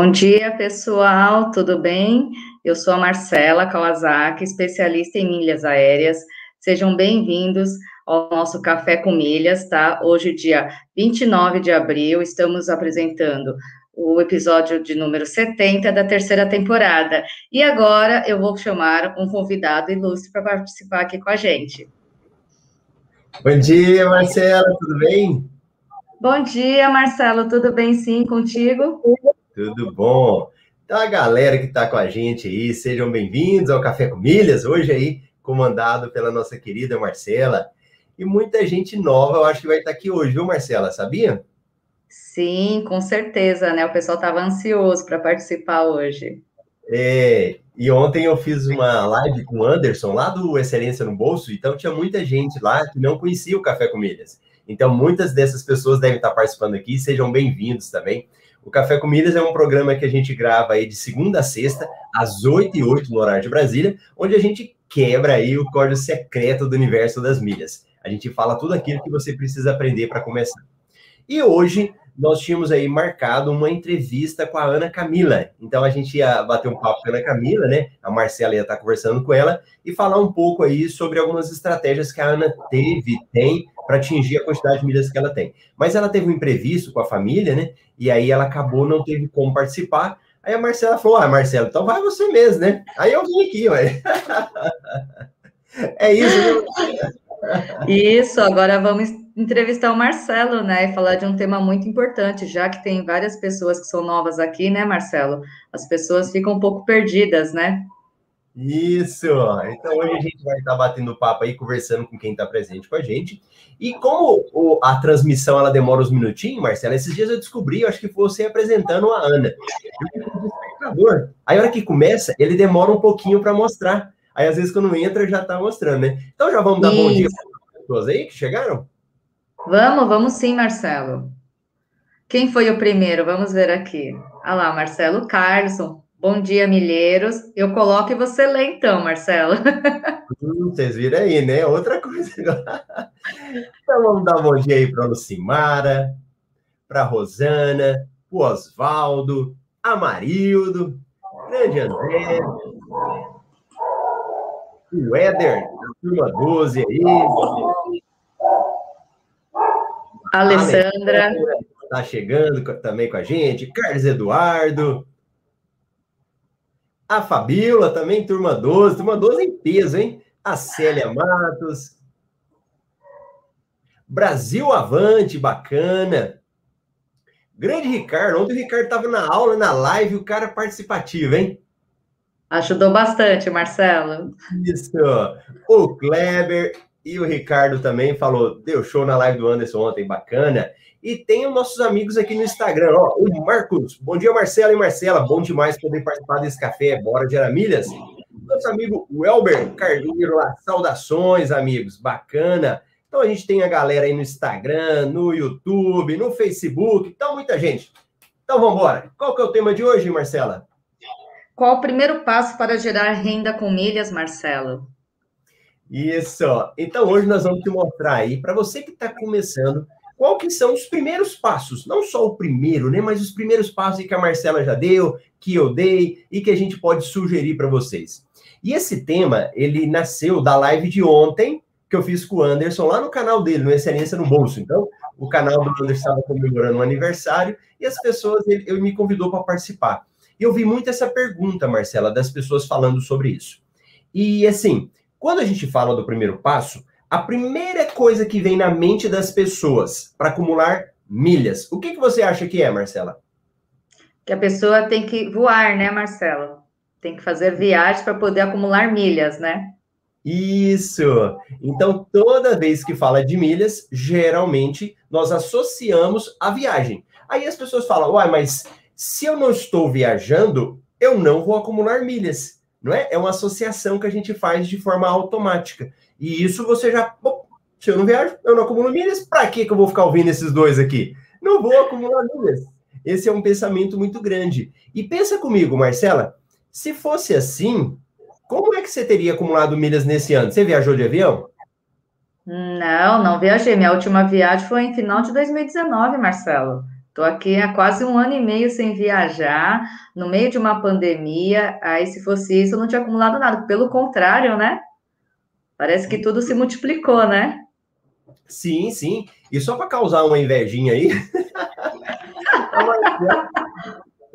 Bom dia, pessoal, tudo bem? Eu sou a Marcela Kawasaki, especialista em milhas aéreas. Sejam bem-vindos ao nosso Café com Milhas, tá? Hoje, dia 29 de abril, estamos apresentando o episódio de número 70 da terceira temporada. E agora eu vou chamar um convidado ilustre para participar aqui com a gente. Bom dia, Marcela, tudo bem? Bom dia, Marcelo, tudo bem sim contigo? Tudo bom. Então, a galera que está com a gente aí, sejam bem-vindos ao Café com Milhas, hoje aí, comandado pela nossa querida Marcela. E muita gente nova, eu acho que vai estar aqui hoje, viu, Marcela? Sabia? Sim, com certeza, né? O pessoal estava ansioso para participar hoje. É, e ontem eu fiz uma live com o Anderson, lá do Excelência no Bolso, então tinha muita gente lá que não conhecia o Café com Milhas. Então, muitas dessas pessoas devem estar participando aqui, sejam bem-vindos também. O Café com Milhas é um programa que a gente grava aí de segunda a sexta, às 8 e 8 no horário de Brasília, onde a gente quebra aí o código secreto do universo das milhas. A gente fala tudo aquilo que você precisa aprender para começar. E hoje nós tínhamos aí marcado uma entrevista com a Ana Camila. Então a gente ia bater um papo com a Ana Camila, né? A Marcela ia estar conversando com ela e falar um pouco aí sobre algumas estratégias que a Ana teve, tem para atingir a quantidade de milhas que ela tem. Mas ela teve um imprevisto com a família, né? E aí ela acabou não teve como participar. Aí a Marcela falou: Ah, Marcelo, então vai você mesmo, né? Aí eu vim aqui, ué. é isso, né? Isso, agora vamos entrevistar o Marcelo, né, e falar de um tema muito importante, já que tem várias pessoas que são novas aqui, né, Marcelo? As pessoas ficam um pouco perdidas, né? Isso! Então hoje a gente vai estar batendo papo aí, conversando com quem está presente com a gente. E como a transmissão ela demora uns minutinhos, Marcelo, esses dias eu descobri, eu acho que foi você apresentando a Ana. Eu Aí a hora que começa, ele demora um pouquinho para mostrar. Aí, às vezes, quando entra, já está mostrando, né? Então, já vamos dar Isso. bom dia para as pessoas aí que chegaram? Vamos, vamos sim, Marcelo. Quem foi o primeiro? Vamos ver aqui. Ah lá, Marcelo Carlson. Bom dia, milheiros. Eu coloco e você lê então, Marcelo. Hum, vocês viram aí, né? Outra coisa. então vamos dar um bom dia aí para a Lucimara, para a Rosana, o Oswaldo, a Marildo, grande André, o Éder, turma 12 aí. Alessandra. Está chegando também com a gente. Carlos Eduardo. A Fabíola também, turma 12. Turma 12 em peso, hein? A Célia Matos. Brasil Avante, bacana. Grande Ricardo. Ontem o Ricardo estava na aula, na live, o cara participativo, hein? Ajudou bastante, Marcelo. Isso. O Kleber e o Ricardo também falou, deu show na live do Anderson ontem, bacana. E tem os nossos amigos aqui no Instagram, ó, o Marcos. Bom dia, Marcelo e Marcela. Bom demais poder participar desse café. Bora de Aramilhas. Nosso amigo Welber Carneiro lá. Saudações, amigos. Bacana. Então a gente tem a galera aí no Instagram, no YouTube, no Facebook. Então, muita gente. Então vamos embora. Qual que é o tema de hoje, Marcela? Qual o primeiro passo para gerar renda com milhas, Marcelo? Isso. Então hoje nós vamos te mostrar aí para você que está começando qual que são os primeiros passos, não só o primeiro, né, mas os primeiros passos que a Marcela já deu, que eu dei e que a gente pode sugerir para vocês. E esse tema, ele nasceu da live de ontem que eu fiz com o Anderson lá no canal dele, no Excelência no Bolso. Então, o canal do Anderson estava comemorando um aniversário e as pessoas, ele, ele me convidou para participar. E eu vi muito essa pergunta, Marcela, das pessoas falando sobre isso. E assim, quando a gente fala do primeiro passo, a primeira coisa que vem na mente das pessoas para acumular milhas, o que, que você acha que é, Marcela? Que a pessoa tem que voar, né, Marcela? Tem que fazer viagens para poder acumular milhas, né? Isso! Então, toda vez que fala de milhas, geralmente nós associamos a viagem. Aí as pessoas falam, uai, mas se eu não estou viajando, eu não vou acumular milhas, não é? É uma associação que a gente faz de forma automática. E isso você já, bom, se eu não viajo, eu não acumulo milhas, para que eu vou ficar ouvindo esses dois aqui? Não vou acumular milhas. Esse é um pensamento muito grande. E pensa comigo, Marcela, se fosse assim, como é que você teria acumulado milhas nesse ano? Você viajou de avião? Não, não viajei. Minha última viagem foi em final de 2019, Marcelo. Estou aqui há quase um ano e meio sem viajar, no meio de uma pandemia. Aí, se fosse isso, eu não tinha acumulado nada. Pelo contrário, né? Parece que tudo se multiplicou, né? Sim, sim. E só para causar uma invejinha aí,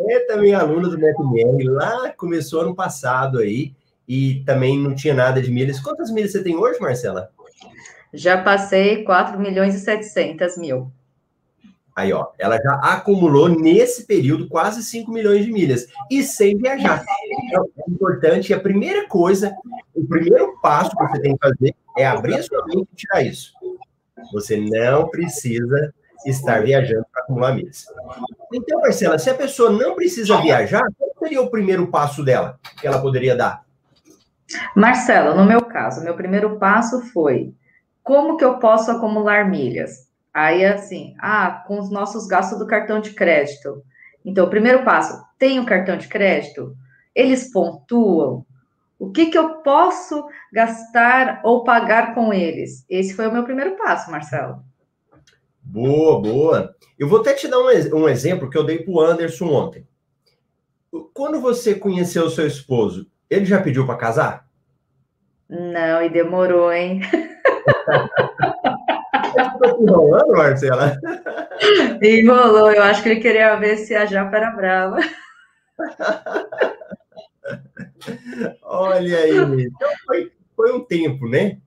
é também aluna do MetMR, lá começou ano passado aí, e também não tinha nada de milhas. Quantas milhas você tem hoje, Marcela? Já passei 4 milhões e 700 mil. Aí, ó, ela já acumulou nesse período quase 5 milhões de milhas e sem viajar. Então, é importante, a primeira coisa, o primeiro passo que você tem que fazer é abrir a sua mente e tirar isso. Você não precisa estar viajando para acumular milhas. Então, Marcela, se a pessoa não precisa viajar, qual seria o primeiro passo dela que ela poderia dar? Marcela, no meu caso, meu primeiro passo foi como que eu posso acumular milhas? Aí, assim, ah, com os nossos gastos do cartão de crédito. Então, o primeiro passo, tenho cartão de crédito? Eles pontuam? O que, que eu posso gastar ou pagar com eles? Esse foi o meu primeiro passo, Marcelo. Boa, boa. Eu vou até te dar um, um exemplo que eu dei para o Anderson ontem. Quando você conheceu o seu esposo, ele já pediu para casar? Não, e demorou, hein? Tá enrolando, Marcela? Enrolou, eu acho que ele queria ver se a Japa era brava. Olha aí, então foi, foi um tempo, né?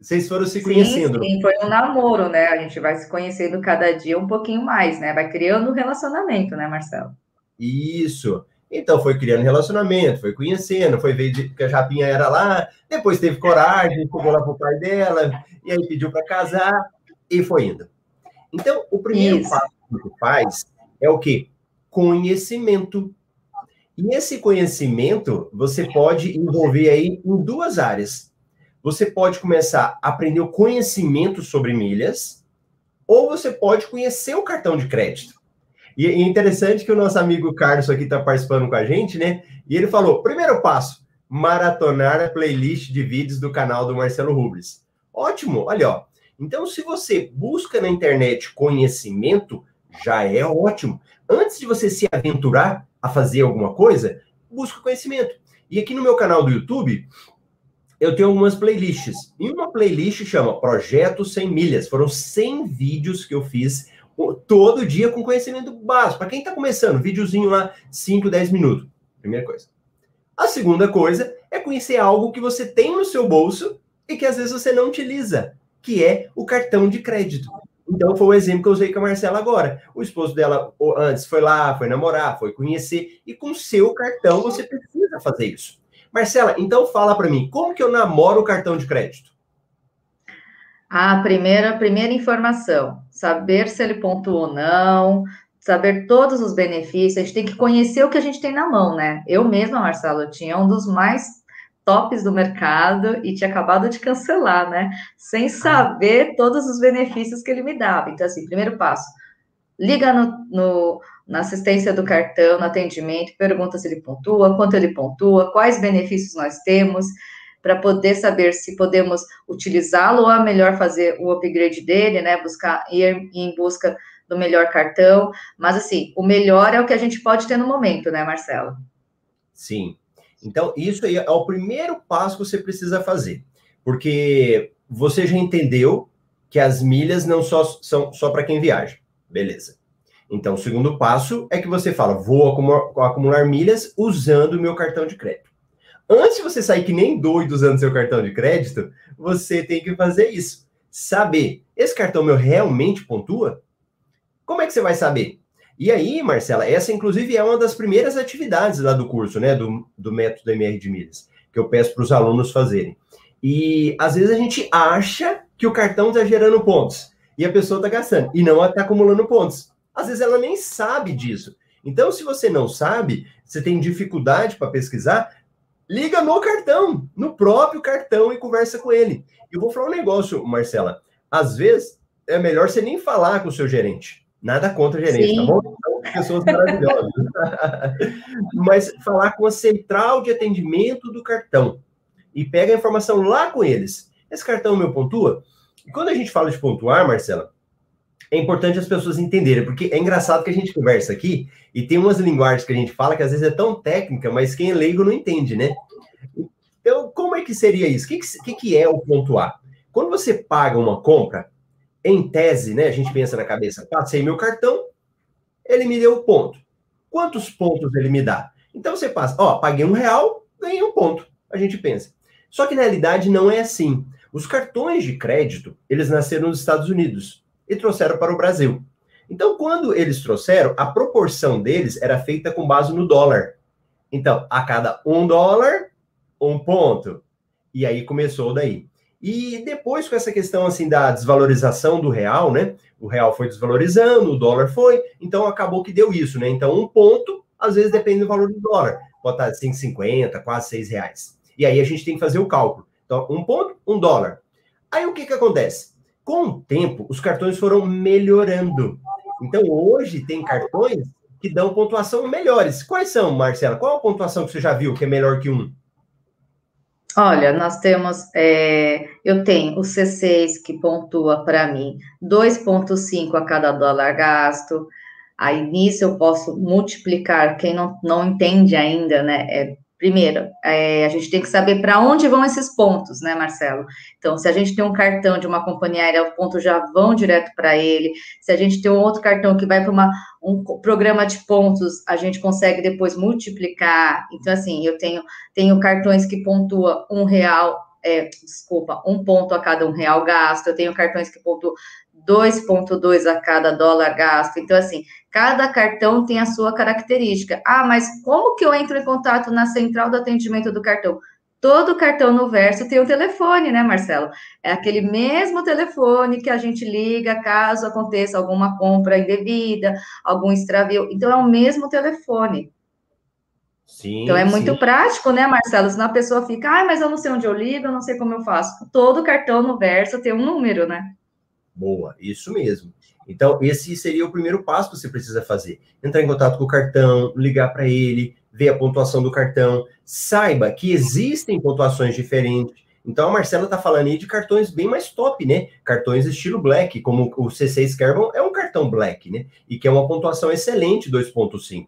Vocês foram se conhecendo. Sim, sim, foi um namoro, né? A gente vai se conhecendo cada dia um pouquinho mais, né? Vai criando um relacionamento, né, Marcelo? Isso. Então foi criando relacionamento, foi conhecendo, foi ver que a Japinha era lá, depois teve coragem, chegou lá pro pai dela, e aí pediu para casar, e foi indo. Então, o primeiro Isso. passo que você faz é o quê? Conhecimento. E esse conhecimento você pode envolver aí em duas áreas. Você pode começar a aprender o conhecimento sobre milhas, ou você pode conhecer o cartão de crédito. E é interessante que o nosso amigo Carlos aqui está participando com a gente, né? E ele falou: primeiro passo, maratonar a playlist de vídeos do canal do Marcelo Rubles. Ótimo, olha, ó. Então, se você busca na internet conhecimento, já é ótimo. Antes de você se aventurar a fazer alguma coisa, busca conhecimento. E aqui no meu canal do YouTube, eu tenho algumas playlists. E uma playlist chama Projeto 100 Milhas. Foram 100 vídeos que eu fiz todo dia com conhecimento básico. Para quem está começando, videozinho lá, 5, 10 minutos. Primeira coisa. A segunda coisa é conhecer algo que você tem no seu bolso e que às vezes você não utiliza, que é o cartão de crédito. Então foi o exemplo que eu usei com a Marcela agora. O esposo dela antes foi lá, foi namorar, foi conhecer, e com seu cartão você precisa fazer isso. Marcela, então fala para mim, como que eu namoro o cartão de crédito? A primeira, primeira informação, saber se ele pontuou ou não, saber todos os benefícios, a gente tem que conhecer o que a gente tem na mão, né? Eu mesma, Marcelo, tinha um dos mais tops do mercado e tinha acabado de cancelar, né? Sem saber todos os benefícios que ele me dava. Então, assim, primeiro passo, liga no, no, na assistência do cartão, no atendimento, pergunta se ele pontua, quanto ele pontua, quais benefícios nós temos, para poder saber se podemos utilizá-lo ou é melhor fazer o upgrade dele, né? Buscar ir em busca do melhor cartão. Mas assim, o melhor é o que a gente pode ter no momento, né, Marcelo? Sim. Então, isso aí é o primeiro passo que você precisa fazer. Porque você já entendeu que as milhas não só, são só para quem viaja. Beleza. Então, o segundo passo é que você fala: vou acumular milhas usando o meu cartão de crédito. Antes de você sair que nem doido usando seu cartão de crédito, você tem que fazer isso. Saber, esse cartão meu realmente pontua? Como é que você vai saber? E aí, Marcela, essa inclusive é uma das primeiras atividades lá do curso, né, do, do método MR de milhas, que eu peço para os alunos fazerem. E às vezes a gente acha que o cartão está gerando pontos e a pessoa está gastando e não está acumulando pontos. Às vezes ela nem sabe disso. Então, se você não sabe, você tem dificuldade para pesquisar, Liga no cartão, no próprio cartão e conversa com ele. Eu vou falar um negócio, Marcela. Às vezes é melhor você nem falar com o seu gerente. Nada contra gerente, tá Sim. tá bom? São pessoas maravilhosas. Mas falar com a central de atendimento do cartão. E pega a informação lá com eles. Esse cartão meu pontua? E quando a gente fala de pontuar, Marcela, é importante as pessoas entenderem, porque é engraçado que a gente conversa aqui e tem umas linguagens que a gente fala que às vezes é tão técnica, mas quem é leigo não entende, né? Então, como é que seria isso? O que, que, que é o pontuar? Quando você paga uma compra, em tese, né, a gente pensa na cabeça, passei meu cartão, ele me deu ponto. Quantos pontos ele me dá? Então você passa, ó, paguei um real, ganhei um ponto. A gente pensa. Só que na realidade não é assim. Os cartões de crédito, eles nasceram nos Estados Unidos e trouxeram para o Brasil. Então, quando eles trouxeram, a proporção deles era feita com base no dólar. Então, a cada um dólar, um ponto. E aí começou daí. E depois, com essa questão assim da desvalorização do real, né? O real foi desvalorizando, o dólar foi, então acabou que deu isso, né? Então, um ponto, às vezes depende do valor do dólar. Pode estar 5,50, quase 6 reais. E aí a gente tem que fazer o cálculo. Então, um ponto, um dólar. Aí o que, que acontece? Com o tempo, os cartões foram melhorando. Então, hoje tem cartões que dão pontuação melhores. Quais são, Marcela? Qual a pontuação que você já viu que é melhor que um? Olha, nós temos, é, eu tenho o C6 que pontua para mim 2,5 a cada dólar gasto. Aí nisso eu posso multiplicar, quem não, não entende ainda, né? É Primeiro, é, a gente tem que saber para onde vão esses pontos, né, Marcelo? Então, se a gente tem um cartão de uma companhia aérea, os pontos já vão direto para ele. Se a gente tem um outro cartão que vai para um programa de pontos, a gente consegue depois multiplicar. Então, assim, eu tenho, tenho cartões que pontua um real, é, desculpa, um ponto a cada um real gasto. Eu tenho cartões que pontuam 2,2 a cada dólar gasto. Então, assim, cada cartão tem a sua característica. Ah, mas como que eu entro em contato na central do atendimento do cartão? Todo cartão no verso tem o um telefone, né, Marcelo? É aquele mesmo telefone que a gente liga caso aconteça alguma compra indevida, algum extravio. Então, é o mesmo telefone. Sim, então é muito sim. prático, né, Marcelo? Senão a pessoa fica, ah, mas eu não sei onde eu ligo, eu não sei como eu faço. Todo cartão no verso tem um número, né? Boa, isso mesmo. Então, esse seria o primeiro passo que você precisa fazer. Entrar em contato com o cartão, ligar para ele, ver a pontuação do cartão. Saiba que existem pontuações diferentes. Então, a Marcela está falando aí de cartões bem mais top, né? Cartões estilo Black, como o C6 Carbon é um cartão Black, né? E que é uma pontuação excelente, 2.5.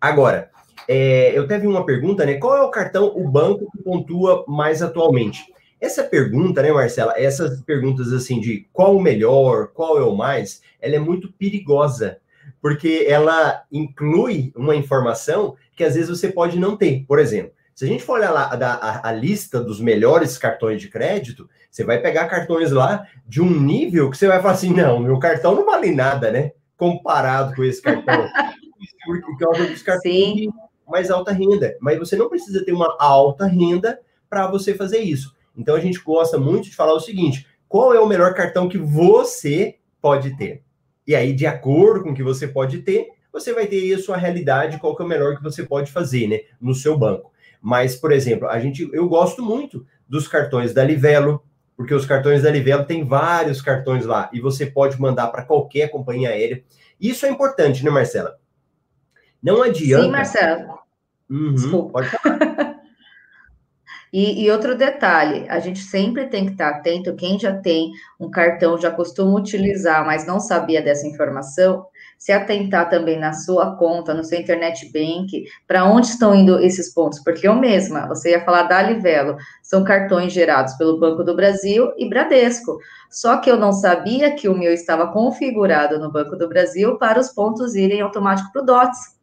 Agora, é, eu teve uma pergunta, né? Qual é o cartão, o banco que pontua mais atualmente? Essa pergunta, né, Marcela? Essas perguntas assim de qual o melhor, qual é o mais, ela é muito perigosa, porque ela inclui uma informação que às vezes você pode não ter. Por exemplo, se a gente for olhar lá a, a, a lista dos melhores cartões de crédito, você vai pegar cartões lá de um nível que você vai falar assim: não, meu cartão não vale nada, né? Comparado com esse cartão. Porque é um dos cartões de mais alta renda. Mas você não precisa ter uma alta renda para você fazer isso. Então a gente gosta muito de falar o seguinte: qual é o melhor cartão que você pode ter? E aí, de acordo com o que você pode ter, você vai ter aí a sua realidade, qual que é o melhor que você pode fazer, né, no seu banco. Mas, por exemplo, a gente, eu gosto muito dos cartões da Livelo, porque os cartões da Livelo tem vários cartões lá e você pode mandar para qualquer companhia aérea. Isso é importante, né, Marcela? Não adianta. Sim, Marcela. Uhum, Desculpa. Pode falar. E, e, outro detalhe, a gente sempre tem que estar atento, quem já tem um cartão, já costuma utilizar, mas não sabia dessa informação, se atentar também na sua conta, no seu internet bank, para onde estão indo esses pontos, porque eu mesma, você ia falar da Livelo, são cartões gerados pelo Banco do Brasil e Bradesco, só que eu não sabia que o meu estava configurado no Banco do Brasil para os pontos irem automático para o DOTS.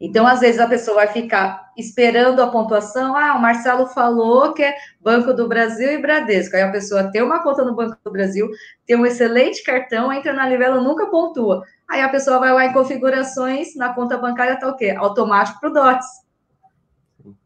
Então, às vezes, a pessoa vai ficar esperando a pontuação. Ah, o Marcelo falou que é Banco do Brasil e Bradesco. Aí a pessoa tem uma conta no Banco do Brasil, tem um excelente cartão, entra na Livelo, nunca pontua. Aí a pessoa vai lá em configurações, na conta bancária está o quê? Automático para o DOTS.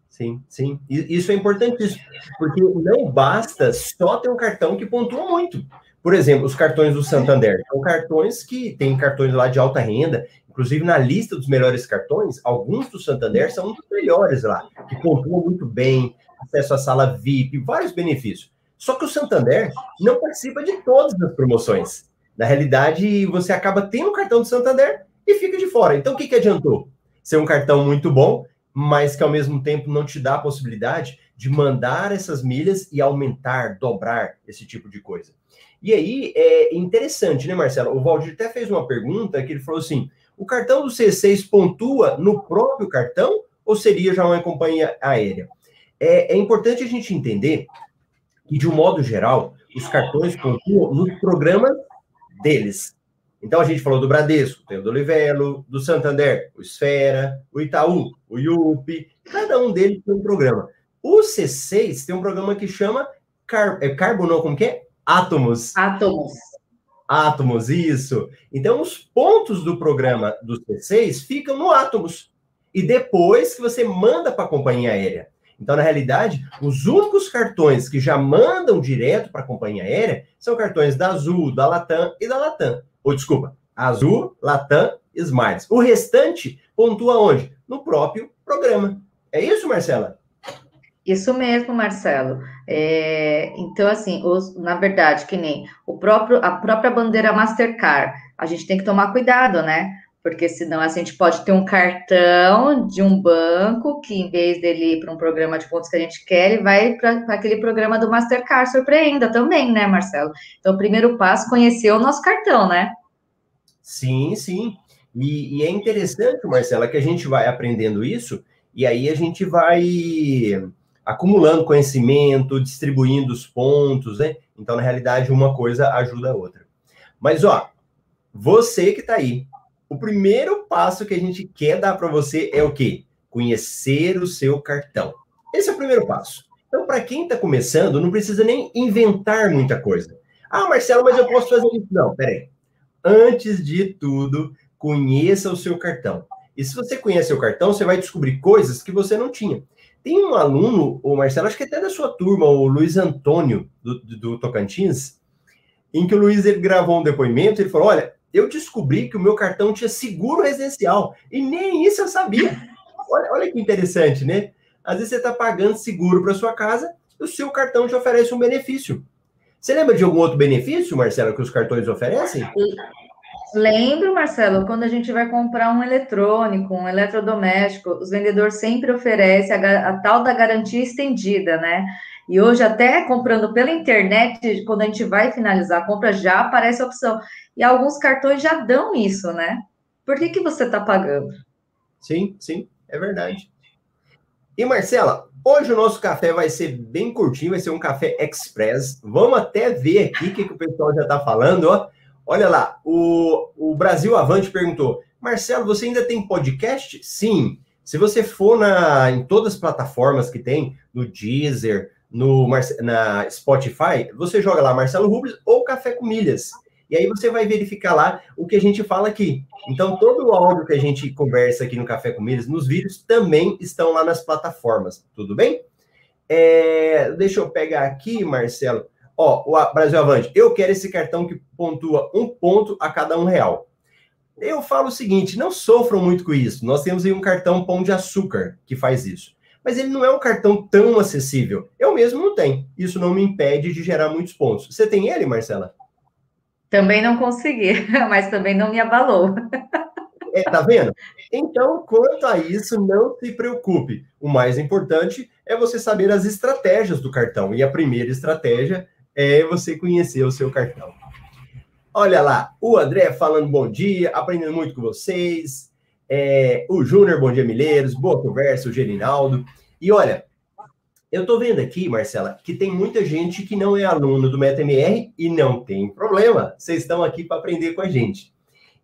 Sim, sim. Isso é importantíssimo, porque não basta só ter um cartão que pontua muito. Por exemplo, os cartões do Santander. São cartões que têm cartões lá de alta renda Inclusive, na lista dos melhores cartões, alguns do Santander são um dos melhores lá, que pontuam muito bem, acesso à sala VIP, vários benefícios. Só que o Santander não participa de todas as promoções. Na realidade, você acaba tendo o cartão do Santander e fica de fora. Então, o que, que adiantou? Ser um cartão muito bom mas que ao mesmo tempo não te dá a possibilidade de mandar essas milhas e aumentar, dobrar esse tipo de coisa. E aí é interessante, né, Marcelo? O Valdir até fez uma pergunta que ele falou assim: o cartão do C6 pontua no próprio cartão ou seria já uma companhia aérea? É, é importante a gente entender que, de um modo geral, os cartões pontuam nos programas deles. Então a gente falou do Bradesco, tem o do Livelo, do Santander, o Esfera, o Itaú, o IUP, cada um deles tem um programa. O C6 tem um programa que chama Car é Carbo, não, como que é? Átomos. Átomos. Átomos, isso. Então, os pontos do programa do C6 ficam no Átomos. E depois que você manda para a companhia aérea. Então, na realidade, os únicos cartões que já mandam direto para a companhia aérea são cartões da Azul, da Latam e da Latam. Ou, desculpa, Azul, Latam e Smiles. O restante pontua onde? No próprio programa. É isso, Marcela? Isso mesmo, Marcelo. É, então, assim, os, na verdade, que nem o próprio, a própria bandeira Mastercard, a gente tem que tomar cuidado, né? Porque senão assim, a gente pode ter um cartão de um banco que, em vez dele ir para um programa de pontos que a gente quer, ele vai para aquele programa do Mastercard. Surpreenda também, né, Marcelo? Então, o primeiro passo conhecer o nosso cartão, né? Sim, sim. E, e é interessante, Marcela, que a gente vai aprendendo isso, e aí a gente vai acumulando conhecimento, distribuindo os pontos, né? Então, na realidade, uma coisa ajuda a outra. Mas, ó, você que está aí, o primeiro passo que a gente quer dar para você é o quê? Conhecer o seu cartão. Esse é o primeiro passo. Então, para quem está começando, não precisa nem inventar muita coisa. Ah, Marcelo, mas eu posso fazer isso. Não, peraí. Antes de tudo, conheça o seu cartão. E se você conhece o cartão, você vai descobrir coisas que você não tinha. Tem um aluno, o Marcelo, acho que até da sua turma, o Luiz Antônio, do, do Tocantins, em que o Luiz ele gravou um depoimento, ele falou: Olha, eu descobri que o meu cartão tinha seguro residencial, e nem isso eu sabia. Olha, olha que interessante, né? Às vezes você está pagando seguro para sua casa e o seu cartão te oferece um benefício. Você lembra de algum outro benefício, Marcelo, que os cartões oferecem? Lembro, Marcelo, quando a gente vai comprar um eletrônico, um eletrodoméstico, os vendedores sempre oferecem a, a, tal da garantia estendida, né? E hoje, até comprando pela internet, quando a gente vai finalizar a compra, já aparece a opção. E alguns cartões já dão isso, né? Por que, que você está pagando? Sim, sim, é verdade. E Marcela, hoje o nosso café vai ser bem curtinho, vai ser um café express. Vamos até ver aqui o que, que o pessoal já está falando, ó. Olha lá, o, o Brasil Avante perguntou: Marcelo, você ainda tem podcast? Sim. Se você for na, em todas as plataformas que tem, no Deezer, no na Spotify, você joga lá Marcelo Rubles ou Café com Milhas. E aí você vai verificar lá o que a gente fala aqui. Então, todo o áudio que a gente conversa aqui no Café com Milhas, nos vídeos, também estão lá nas plataformas. Tudo bem? É, deixa eu pegar aqui, Marcelo. Ó, o Brasil Avante, eu quero esse cartão que pontua um ponto a cada um real. Eu falo o seguinte, não sofram muito com isso. Nós temos aí um cartão Pão de Açúcar que faz isso. Mas ele não é um cartão tão acessível. Eu mesmo não tenho. Isso não me impede de gerar muitos pontos. Você tem ele, Marcela? Também não consegui, mas também não me abalou. É, tá vendo? Então, quanto a isso, não se preocupe. O mais importante é você saber as estratégias do cartão. E a primeira estratégia é você conhecer o seu cartão. Olha lá, o André falando bom dia, aprendendo muito com vocês. É, o Júnior, bom dia, Milheiros. Boa conversa, o Gerinaldo. E olha, eu tô vendo aqui, Marcela, que tem muita gente que não é aluno do MetaMR e não tem problema. Vocês estão aqui para aprender com a gente.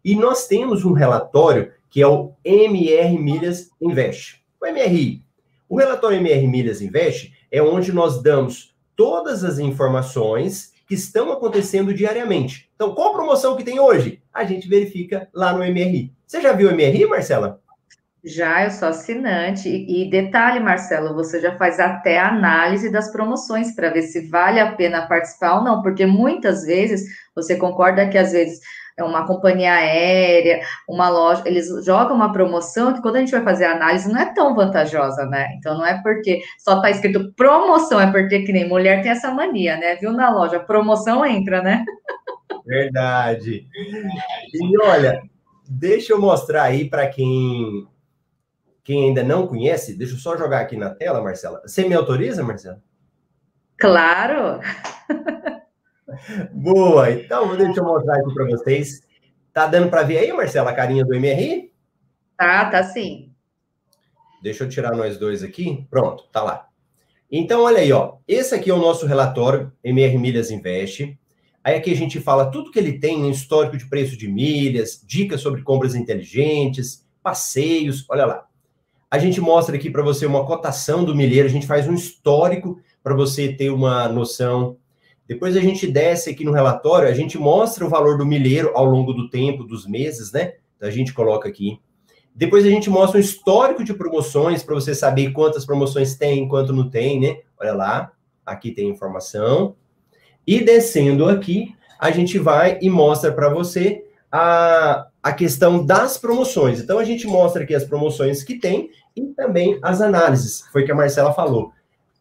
E nós temos um relatório que é o MR Milhas Invest. O MRI. O relatório MR Milhas Invest é onde nós damos todas as informações que estão acontecendo diariamente. Então, qual promoção que tem hoje? A gente verifica lá no MRI. Você já viu o MRI, Marcela? Já, eu sou assinante. E detalhe, Marcelo, você já faz até análise das promoções para ver se vale a pena participar ou não, porque muitas vezes você concorda que às vezes uma companhia aérea, uma loja, eles jogam uma promoção que quando a gente vai fazer a análise não é tão vantajosa, né? Então não é porque só tá escrito promoção, é porque que nem mulher tem essa mania, né? Viu na loja, promoção entra, né? Verdade. E olha, deixa eu mostrar aí para quem quem ainda não conhece, deixa eu só jogar aqui na tela, Marcela. Você me autoriza, Marcela? Claro! Boa! Então, deixa eu mostrar aqui para vocês. Tá dando para ver aí, Marcela, a carinha do MRI? Tá, tá sim. Deixa eu tirar nós dois aqui. Pronto, tá lá. Então, olha aí, ó. Esse aqui é o nosso relatório MR Milhas Invest. Aí aqui a gente fala tudo que ele tem, histórico de preço de milhas, dicas sobre compras inteligentes, passeios, olha lá. A gente mostra aqui para você uma cotação do milheiro, a gente faz um histórico para você ter uma noção. Depois a gente desce aqui no relatório, a gente mostra o valor do milheiro ao longo do tempo, dos meses, né? Então a gente coloca aqui. Depois a gente mostra um histórico de promoções para você saber quantas promoções tem, quanto não tem, né? Olha lá, aqui tem informação. E descendo aqui, a gente vai e mostra para você a, a questão das promoções. Então, a gente mostra aqui as promoções que tem e também as análises. Foi que a Marcela falou.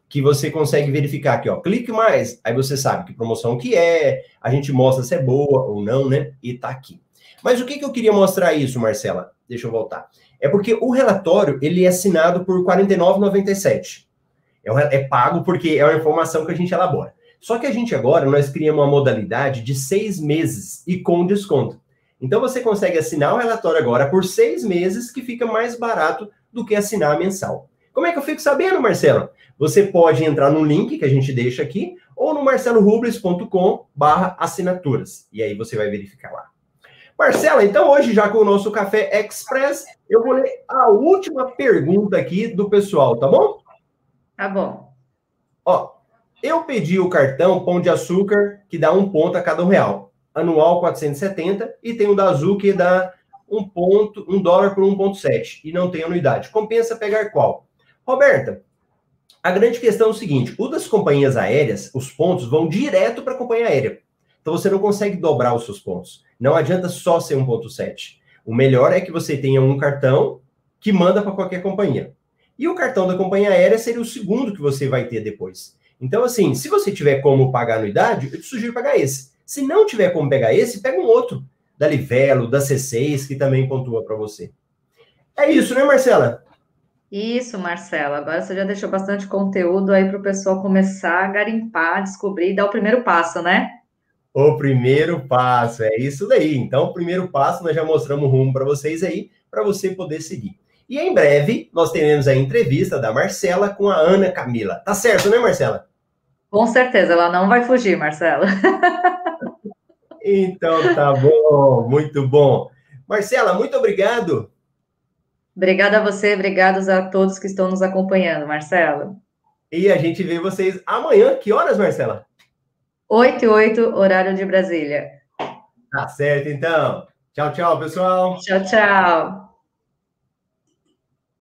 Que você consegue verificar aqui, ó. Clique mais, aí você sabe que promoção que é, a gente mostra se é boa ou não, né? E tá aqui. Mas o que, que eu queria mostrar isso, Marcela? Deixa eu voltar. É porque o relatório, ele é assinado por R$ 49,97. É, é pago porque é uma informação que a gente elabora. Só que a gente agora, nós criamos uma modalidade de seis meses e com desconto. Então você consegue assinar o relatório agora por seis meses, que fica mais barato do que assinar mensal. Como é que eu fico sabendo, Marcelo? Você pode entrar no link que a gente deixa aqui, ou no marcelorubles.com barra assinaturas. E aí você vai verificar lá. Marcela, então hoje, já com o nosso Café Express, eu vou ler a última pergunta aqui do pessoal, tá bom? Tá bom. Ó, eu pedi o cartão Pão de Açúcar, que dá um ponto a cada um real. Anual 470, e tem o da Azul, que dá um ponto, um dólar por 1,7, e não tem anuidade. Compensa pegar qual? Roberta, a grande questão é o seguinte: o das companhias aéreas, os pontos vão direto para a companhia aérea. Então você não consegue dobrar os seus pontos. Não adianta só ser 1,7. O melhor é que você tenha um cartão que manda para qualquer companhia. E o cartão da companhia aérea seria o segundo que você vai ter depois. Então, assim, se você tiver como pagar anuidade, eu te sugiro pagar esse. Se não tiver como pegar esse, pega um outro, da Livelo, da C6, que também pontua para você. É isso, né, Marcela? Isso, Marcela. Agora você já deixou bastante conteúdo aí para o pessoal começar a garimpar, descobrir e dar o primeiro passo, né? O primeiro passo, é isso daí. Então, o primeiro passo, nós já mostramos o rumo para vocês aí, para você poder seguir. E em breve, nós teremos a entrevista da Marcela com a Ana Camila. Tá certo, né, Marcela? Com certeza, ela não vai fugir, Marcela. então, tá bom, muito bom. Marcela, muito obrigado. Obrigada a você, obrigados a todos que estão nos acompanhando, Marcela. E a gente vê vocês amanhã. Que horas, Marcela? 8 e 8, horário de Brasília. Tá certo, então. Tchau, tchau, pessoal. Tchau, tchau.